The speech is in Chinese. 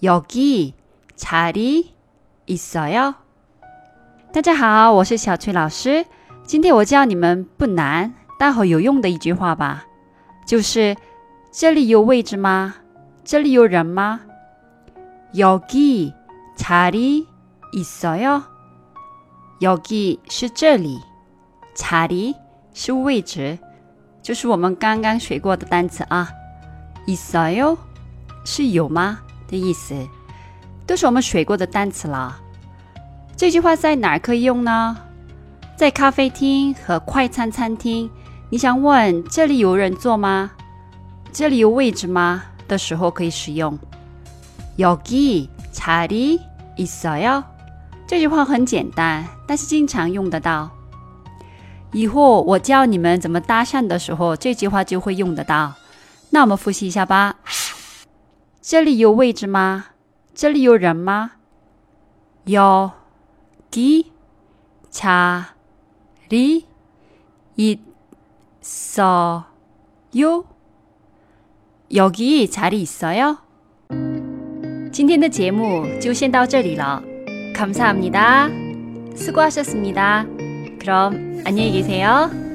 여기자리있어요？大家好，我是小崔老师。今天我教你们不难但很有用的一句话吧，就是这里有位置吗？这里有人吗？여기자리있어요여기是这里，자리是位置，就是我们刚刚学过的单词啊。있어요是有吗？ 的意思，都是我们学过的单词了。这句话在哪儿可以用呢？在咖啡厅和快餐餐厅，你想问这里有人坐吗？这里有位置吗？的时候可以使用。여기자리있어요这句话很简单，但是经常用得到。以后我教你们怎么搭讪的时候，这句话就会用得到。那我们复习一下吧。 这里有位置吗？这里有人吗？여기자리있어요여기자리있어요今天的节目就先到这里了。감사합니다수고하셨습니다그럼안녕히계세요